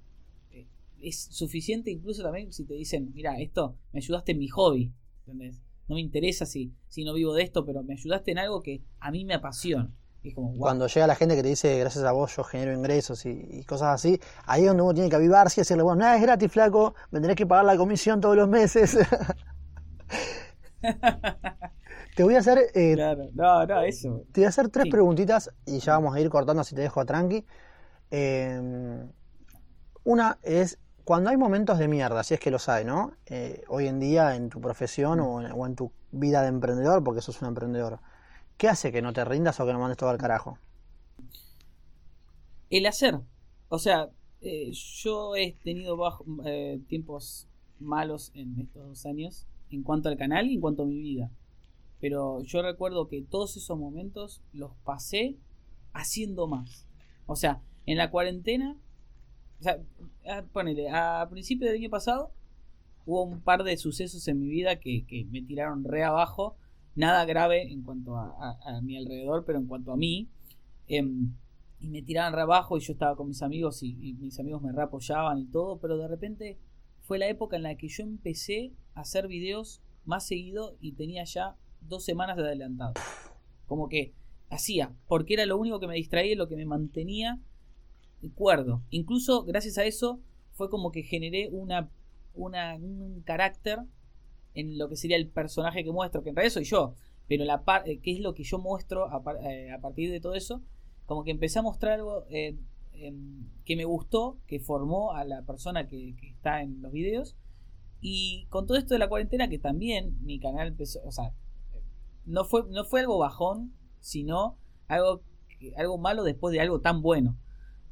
eh, es suficiente incluso también si te dicen, mira, esto me ayudaste en mi hobby, ¿entendés? No me interesa si, si no vivo de esto, pero me ayudaste en algo que a mí me apasiona. Como, Cuando llega la gente que te dice, gracias a vos yo genero ingresos y, cosas así, ahí es donde uno tiene que avivarse y decirle, bueno, nada es gratis, flaco, me tenés que pagar la comisión todos los meses. Te voy a hacer. Eh, no, no, eso. Te voy a hacer tres preguntitas y ya vamos a ir cortando así te dejo a tranqui. Em, una es. Cuando hay momentos de mierda, si es que los hay, ¿no? Eh, hoy en día en tu profesión o en, tu vida de emprendedor, porque sos un emprendedor, ¿qué hace que no te rindas o que no mandes todo al carajo? El hacer. O sea, eh, yo he tenido tiempos malos en estos dos años en cuanto al canal y en cuanto a mi vida. Pero yo recuerdo que todos esos momentos los pasé haciendo más. O sea, en la cuarentena, o sea, ponele, a principio del año pasado hubo un par de sucesos en mi vida que, me tiraron re abajo. Nada grave en cuanto a, mi alrededor, pero en cuanto a mí. Em, y me tiraban re abajo y yo estaba con mis amigos y, mis amigos me re apoyaban y todo, pero de repente fue la época en la que yo empecé a hacer videos más seguido y tenía ya dos semanas de adelantado. Como que hacía, porque era lo único que me distraía y lo que me mantenía cuerdo. Incluso gracias a eso fue como que generé una, una, un carácter en lo que sería el personaje que muestro, que en realidad soy yo, pero la parte que es lo que yo muestro eh, a, partir de todo eso, como que empecé a mostrar algo eh, que me gustó, que formó a la persona que, está en los videos. Y con todo esto de la cuarentena, que también mi canal empezó, o sea, no fue, no fue algo bajón, sino algo, algo malo después de algo tan bueno.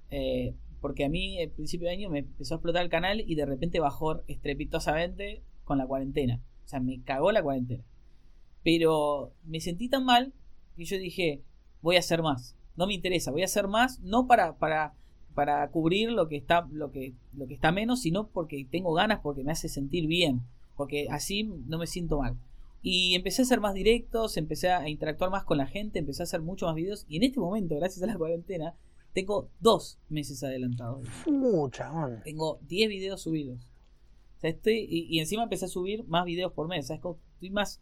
Eh, porque a mí, al principio de año, me empezó a explotar el canal y de repente bajó estrepitosamente con la cuarentena. O sea, me cagó la cuarentena. Pero me sentí tan mal que yo dije, voy a hacer más. No me interesa, voy a hacer más, no para, para, para cubrir lo que, está, lo, que, lo que está menos, sino porque tengo ganas, porque me hace sentir bien. Porque así no me siento mal. Y empecé a ser más directos, empecé a interactuar más con la gente, empecé a hacer muchos más videos. Y en este momento, gracias a la cuarentena, tengo dos meses adelantados. Mucha, man. Tengo 10 videos subidos. Estoy, y, encima empecé a subir más videos por mes. Estoy más,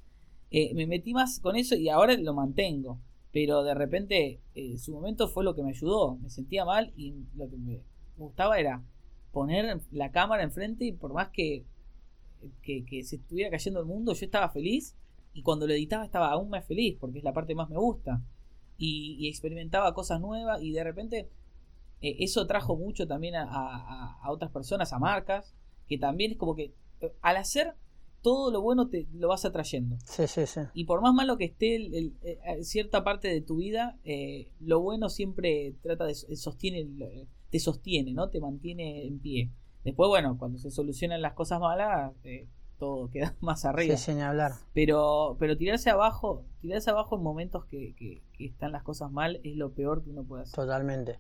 eh, me metí más con eso y ahora lo mantengo. Pero de repente, eh, su momento fue lo que me ayudó. Me sentía mal y lo que me gustaba era poner la cámara enfrente y por más que, que, se estuviera cayendo el mundo, yo estaba feliz y cuando lo editaba estaba aún más feliz porque es la parte más me gusta y, experimentaba cosas nuevas y de repente eh, eso trajo mucho también a, otras personas, a marcas, que también es como que eh, al hacer todo lo bueno te lo vas atrayendo. Sí, sí, sí. Y por más malo que esté el, eh, cierta parte de tu vida, lo bueno siempre trata de sostiene, te sostiene, ¿no? Te mantiene en pie. Después, bueno, cuando se solucionan las cosas malas, todo queda más arriba. Sí, sin hablar. Pero, pero tirarse abajo, tirarse abajo en momentos que, que, están las cosas mal es lo peor que uno puede hacer. Totalmente.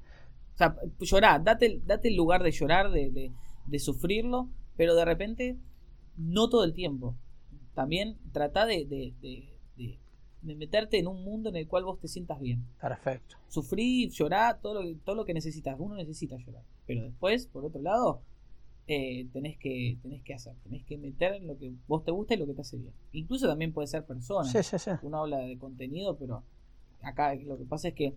O sea, llorar, date, date el lugar de llorar, de, de, sufrirlo, pero de repente, no todo el tiempo. También trata de, de, meterte en un mundo en el cual vos te sientas bien. Perfecto. Sufrir, llorar, todo lo, todo lo que necesitas. Uno necesita llorar. Pero después, por otro lado, eh, tenés, que, tenés que hacer, tenés que meter en lo que vos te gusta y lo que te hace bien. Incluso también puede ser persona. Uno habla de contenido, pero acá lo que pasa es que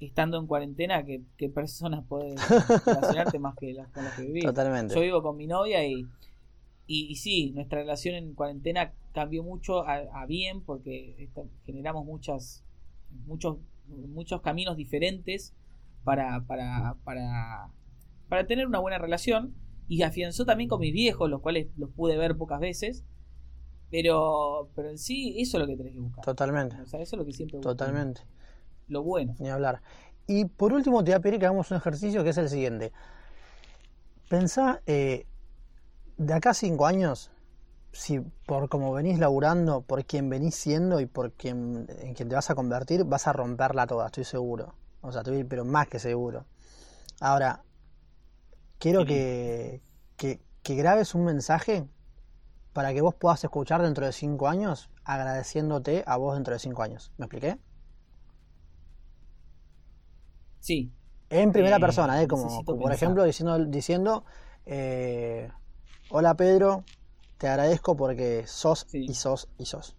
estando en cuarentena, ¿qué, personas pueden relacionarte más que las con las que vivís? Totalmente. Yo vivo con mi novia y, y, sí, nuestra relación en cuarentena cambió mucho a, bien porque generamos muchas, muchos, muchos caminos diferentes para, para, para, para tener una buena relación y afianzó también con mis viejos, los cuales los pude ver pocas veces. Pero, pero en sí, eso es lo que tenés que buscar. Totalmente. O sea, eso es lo que siempre Totalmente. Lo bueno. Ni hablar. Y por último, te voy a pedir que hagamos un ejercicio que es el siguiente. Pensá, eh, de acá a cinco años, si por cómo venís laburando, por quien venís siendo y por quien, en quien te vas a convertir, vas a romperla toda, estoy seguro. O sea, estoy, pero más que seguro. Ahora, quiero que, que, grabes un mensaje para que vos puedas escuchar dentro de cinco años agradeciéndote a vos dentro de cinco años. ¿Me expliqué? Sí. En primera eh, persona, ¿eh? Como, por ejemplo diciendo, diciendo eh, hola Pedro, te agradezco porque sos y sos y sos.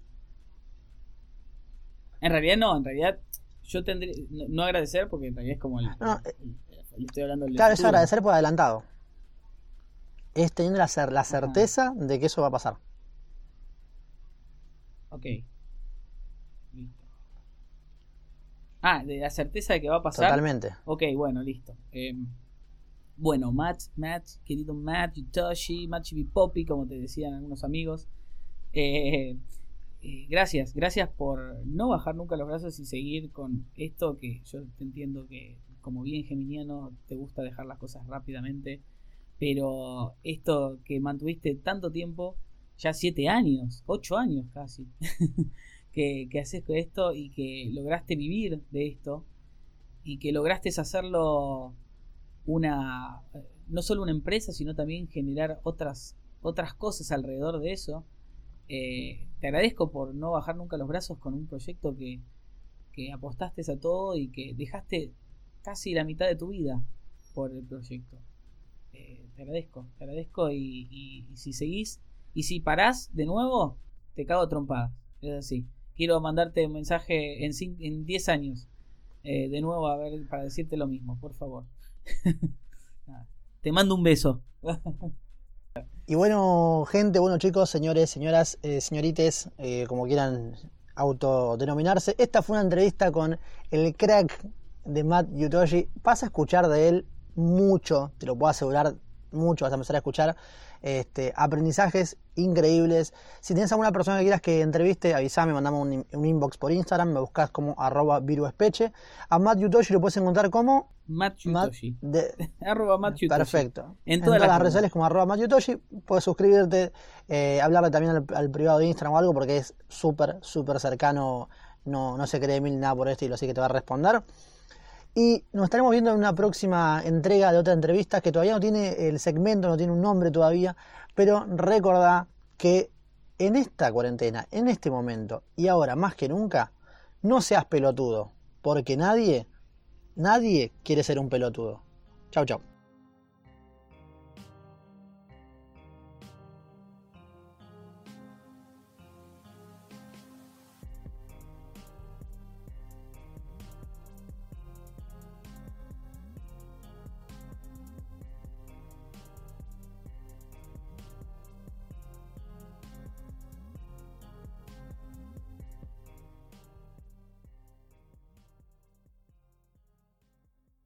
En realidad no, en realidad yo tendría, no, agradecer porque en realidad es como el, eh, claro, es agradecer por adelantado. Es tener la, la certeza de que eso va a pasar. Ok. Listo. Ah, de la certeza de que va a pasar. Totalmente. Ok, bueno, listo. Em, bueno, Matt, Matt, querido Matt, Yutoshi, Matt Poppy, como te decían algunos amigos. Eh, eh, gracias, gracias por no bajar nunca los brazos y seguir con esto que yo te entiendo que como bien geminiano te gusta dejar las cosas rápidamente, pero esto que mantuviste tanto tiempo, ya siete años, ocho años casi, que, que haces esto y que lograste vivir de esto y que lograste hacerlo una no solo una empresa sino también generar otras otras cosas alrededor de eso eh, te agradezco por no bajar nunca los brazos con un proyecto que, que apostaste a todo y que dejaste casi la mitad de tu vida por el proyecto. Eh, te agradezco, te agradezco y, si seguís y si parás de nuevo, te cago trompada. Es así. Quiero mandarte un mensaje en, en 10 años eh, de nuevo a ver para decirte lo mismo, por favor. te mando un beso. y bueno, gente, bueno chicos, señores, señoras, eh, señorites, como quieran autodenominarse, esta fue una entrevista con el crack de Matt Yutoshi, vas a escuchar de él mucho, te lo puedo asegurar, mucho, vas a empezar a escuchar este, aprendizajes increíbles. Si tienes alguna persona que quieras que entreviste, avísame, mandame un, inbox por Instagram, me buscas como arroba viruespeche. A Matt Yutoshi lo puedes encontrar como Matt Yutoshi. arroba Matt Yutoshi. Perfecto. En todas, las, redes sociales como arroba Matt Yutoshi, puedes suscribirte, eh, hablarle también al, al, privado de Instagram o algo porque es súper, súper cercano, no, no se cree mil nada por el estilo, así que te va a responder. Y nos estaremos viendo en una próxima entrega de otra entrevista que todavía no tiene el segmento, no tiene un nombre todavía, pero recordá que en esta cuarentena, en este momento y ahora más que nunca, no seas pelotudo, porque nadie, nadie quiere ser un pelotudo. Chau, chau.